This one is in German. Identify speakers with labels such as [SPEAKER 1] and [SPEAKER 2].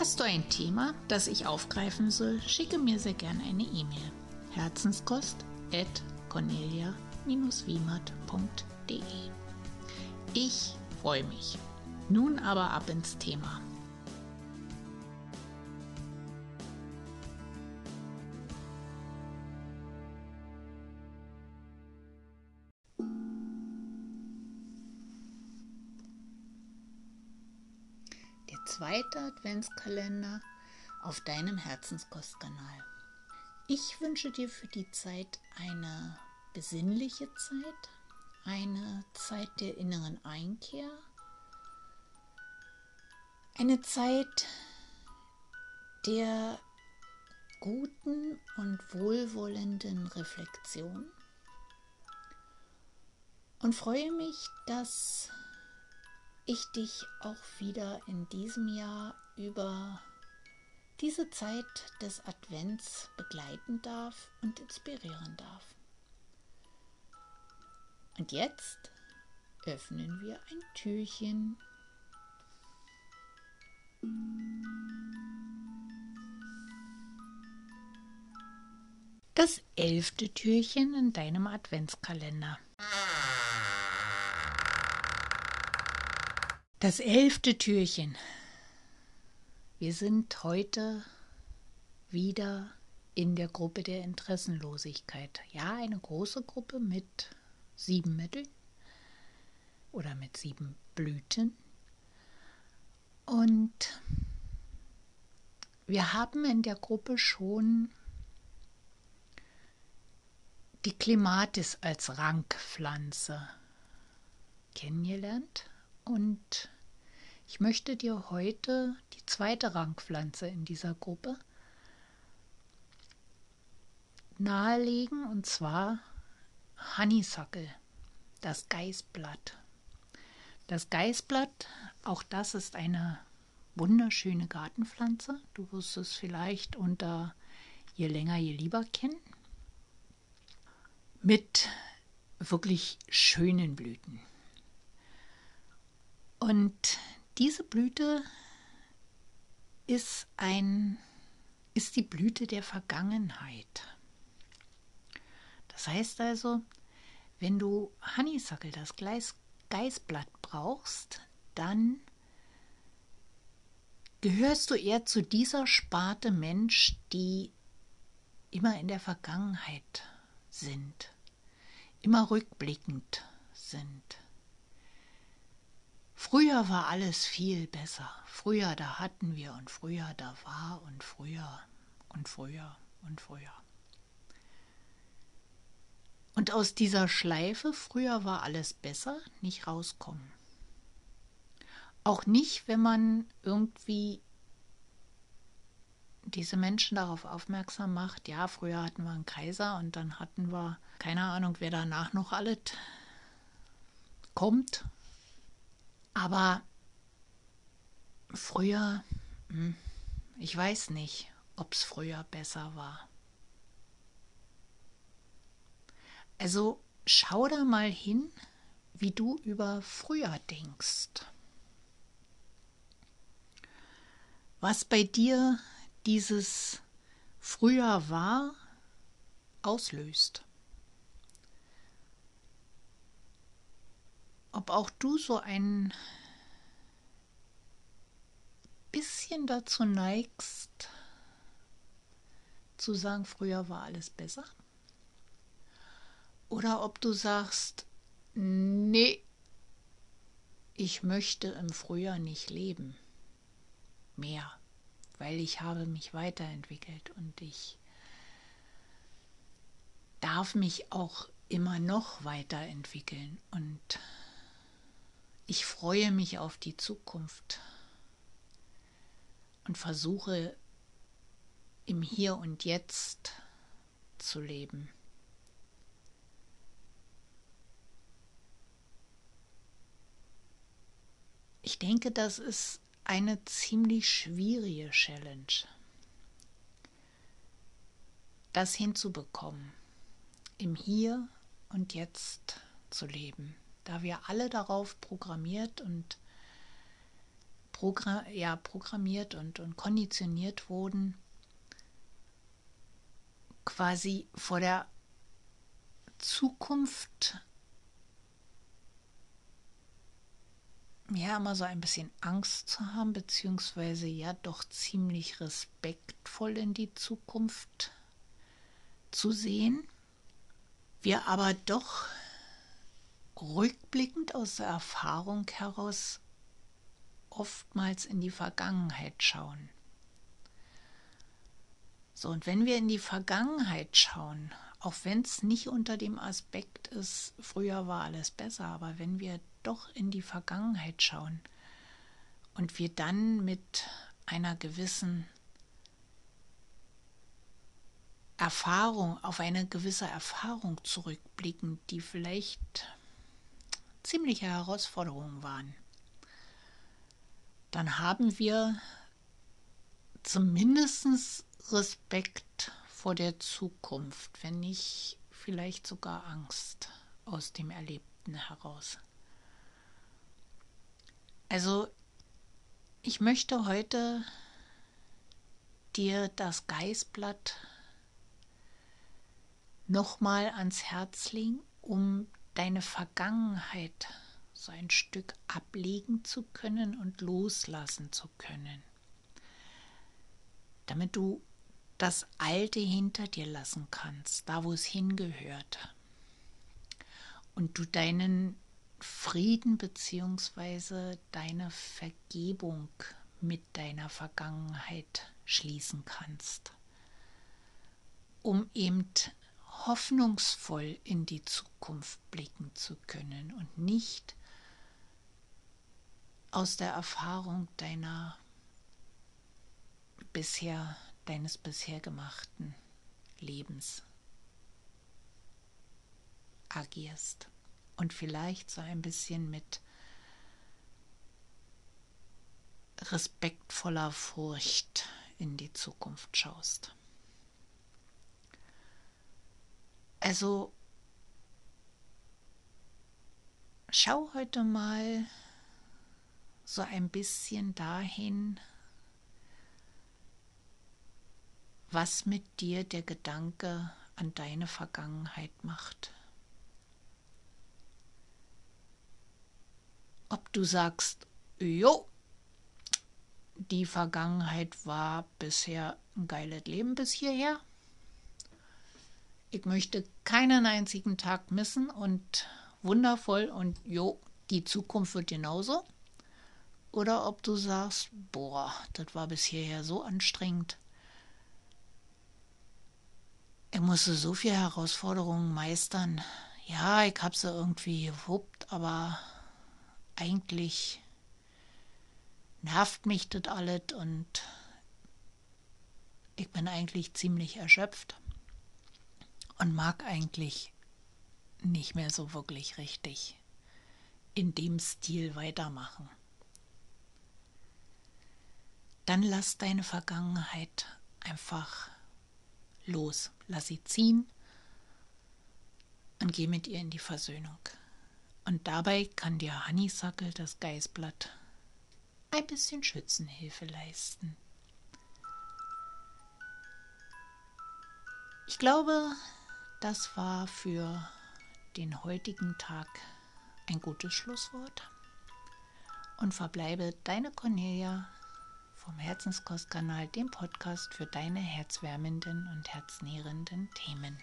[SPEAKER 1] Hast du ein Thema, das ich aufgreifen soll, schicke mir sehr gerne eine E-Mail. Herzenskost at cornelia-wiemert.de Ich freue mich. Nun aber ab ins Thema. Zweite Adventskalender auf deinem Herzenskostkanal. Ich wünsche dir für die Zeit eine besinnliche Zeit, eine Zeit der inneren Einkehr, eine Zeit der guten und wohlwollenden Reflexion und freue mich, dass ich dich auch wieder in diesem Jahr über diese Zeit des Advents begleiten darf und inspirieren darf. Und jetzt öffnen wir ein Türchen. Das elfte Türchen in deinem Adventskalender. Das elfte Türchen. Wir sind heute wieder in der Gruppe der Interessenlosigkeit. Ja, eine große Gruppe mit sieben Mitteln oder mit sieben Blüten. Und wir haben in der Gruppe schon die Klimatis als Rankpflanze kennengelernt. Und ich möchte dir heute die zweite Rangpflanze in dieser Gruppe nahelegen, und zwar Honeysuckle, das Geißblatt. Das Geißblatt, auch das ist eine wunderschöne Gartenpflanze. Du wirst es vielleicht unter je länger, je lieber kennen. Mit wirklich schönen Blüten. Und diese Blüte ist ein ist die Blüte der Vergangenheit. Das heißt also, wenn du Honeysuckle, das Gleis, Geißblatt brauchst, dann gehörst du eher zu dieser Sparte Mensch, die immer in der Vergangenheit sind, immer rückblickend sind. Früher war alles viel besser. Früher, da hatten wir und früher, da war und früher und früher und früher. Und aus dieser Schleife, früher war alles besser, nicht rauskommen. Auch nicht, wenn man irgendwie diese Menschen darauf aufmerksam macht, ja, früher hatten wir einen Kaiser und dann hatten wir, keine Ahnung, wer danach noch alles kommt aber früher, hm, ich weiß nicht, ob es früher besser war. Also schau da mal hin, wie du über früher denkst. Was bei dir dieses früher war, auslöst. Ob auch du so ein bisschen dazu neigst, zu sagen, früher war alles besser. Oder ob du sagst, nee, ich möchte im Frühjahr nicht leben. Mehr, weil ich habe mich weiterentwickelt und ich darf mich auch immer noch weiterentwickeln und ich freue mich auf die Zukunft und versuche im Hier und Jetzt zu leben. Ich denke, das ist eine ziemlich schwierige Challenge, das hinzubekommen, im Hier und Jetzt zu leben, da wir alle darauf programmiert und program ja, programmiert und, und konditioniert wurden, quasi vor der Zukunft ja immer so ein bisschen Angst zu haben, beziehungsweise ja doch ziemlich respektvoll in die Zukunft zu sehen. Wir aber doch rückblickend aus der Erfahrung heraus oftmals in die Vergangenheit schauen. So, und wenn wir in die Vergangenheit schauen, auch wenn es nicht unter dem Aspekt ist, früher war alles besser, aber wenn wir doch in die Vergangenheit schauen und wir dann mit einer gewissen Erfahrung, auf eine gewisse Erfahrung zurückblicken, die vielleicht ziemliche Herausforderungen waren, dann haben wir zumindest Respekt vor der Zukunft, wenn nicht vielleicht sogar Angst aus dem Erlebten heraus. Also ich möchte heute dir das Geißblatt nochmal ans Herz legen, um deine Vergangenheit so ein Stück ablegen zu können und loslassen zu können, damit du das Alte hinter dir lassen kannst, da wo es hingehört, und du deinen Frieden bzw. deine Vergebung mit deiner Vergangenheit schließen kannst, um eben hoffnungsvoll in die Zukunft blicken zu können und nicht aus der Erfahrung deiner bisher deines bisher gemachten Lebens agierst und vielleicht so ein bisschen mit respektvoller Furcht in die Zukunft schaust. Also schau heute mal so ein bisschen dahin, was mit dir der Gedanke an deine Vergangenheit macht. Ob du sagst, jo, die Vergangenheit war bisher ein geiles Leben bis hierher. Ich möchte keinen einzigen Tag missen und wundervoll und jo, die Zukunft wird genauso. Oder ob du sagst, boah, das war bis hierher so anstrengend. Ich musste so viele Herausforderungen meistern. Ja, ich habe sie irgendwie gewuppt, aber eigentlich nervt mich das alles und ich bin eigentlich ziemlich erschöpft und mag eigentlich nicht mehr so wirklich richtig in dem Stil weitermachen. Dann lass deine Vergangenheit einfach los. Lass sie ziehen und geh mit ihr in die Versöhnung. Und dabei kann dir Honeysuckle, das Geißblatt, ein bisschen Schützenhilfe leisten. Ich glaube, das war für den heutigen Tag ein gutes Schlusswort und verbleibe deine Cornelia vom Herzenskostkanal, dem Podcast für deine herzwärmenden und herznährenden Themen.